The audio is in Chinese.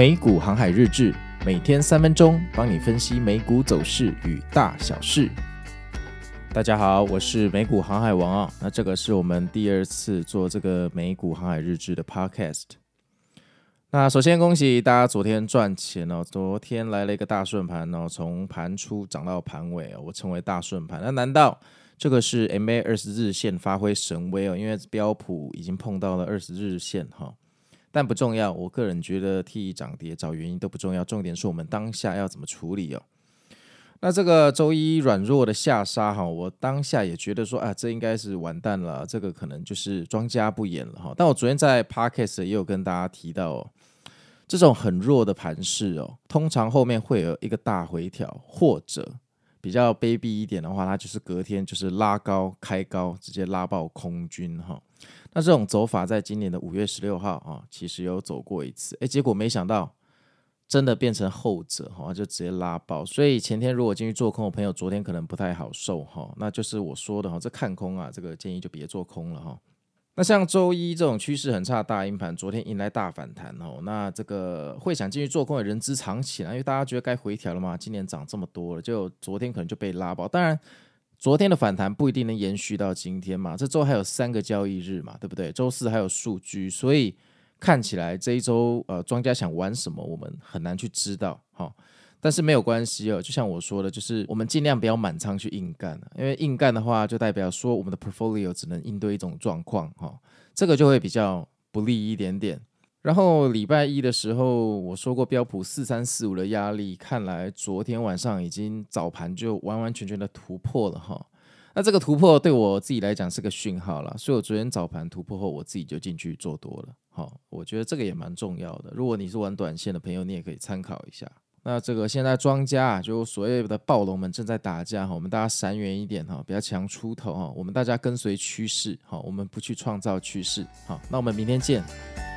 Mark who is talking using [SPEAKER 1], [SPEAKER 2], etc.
[SPEAKER 1] 美股航海日志，每天三分钟，帮你分析美股走势与大小事。大家好，我是美股航海王啊。那这个是我们第二次做这个美股航海日志的 podcast。那首先恭喜大家昨天赚钱哦，昨天来了一个大顺盘哦，从盘初涨到盘尾哦，我称为大顺盘。那难道这个是 MA 二十日线发挥神威哦？因为标普已经碰到了二十日线哈。但不重要，我个人觉得替涨跌找原因都不重要，重点是我们当下要怎么处理哦。那这个周一软弱的下杀哈，我当下也觉得说啊，这应该是完蛋了，这个可能就是庄家不演了哈。但我昨天在 Podcast 也有跟大家提到哦，这种很弱的盘势哦，通常后面会有一个大回调，或者比较卑鄙一点的话，它就是隔天就是拉高开高，直接拉爆空军哈。那这种走法，在今年的五月十六号啊，其实有走过一次，哎，结果没想到真的变成后者哈，就直接拉爆。所以前天如果进去做空的朋友，昨天可能不太好受哈。那就是我说的哈，这看空啊，这个建议就别做空了哈。那像周一这种趋势很差的大阴盘，昨天迎来大反弹哦。那这个会想进去做空的人之常情啊，因为大家觉得该回调了嘛，今年涨这么多了，就昨天可能就被拉爆。当然。昨天的反弹不一定能延续到今天嘛，这周还有三个交易日嘛，对不对？周四还有数据，所以看起来这一周呃，庄家想玩什么，我们很难去知道哈。但是没有关系哦，就像我说的，就是我们尽量不要满仓去硬干，因为硬干的话就代表说我们的 portfolio 只能应对一种状况哈，这个就会比较不利一点点。然后礼拜一的时候，我说过标普四三四五的压力，看来昨天晚上已经早盘就完完全全的突破了哈。那这个突破对我自己来讲是个讯号了，所以我昨天早盘突破后，我自己就进去做多了。好，我觉得这个也蛮重要的。如果你是玩短线的朋友，你也可以参考一下。那这个现在庄家啊，就所谓的暴龙们正在打架哈，我们大家闪远一点哈，不要强出头哈，我们大家跟随趋势哈，我们不去创造趋势。好，那我们明天见。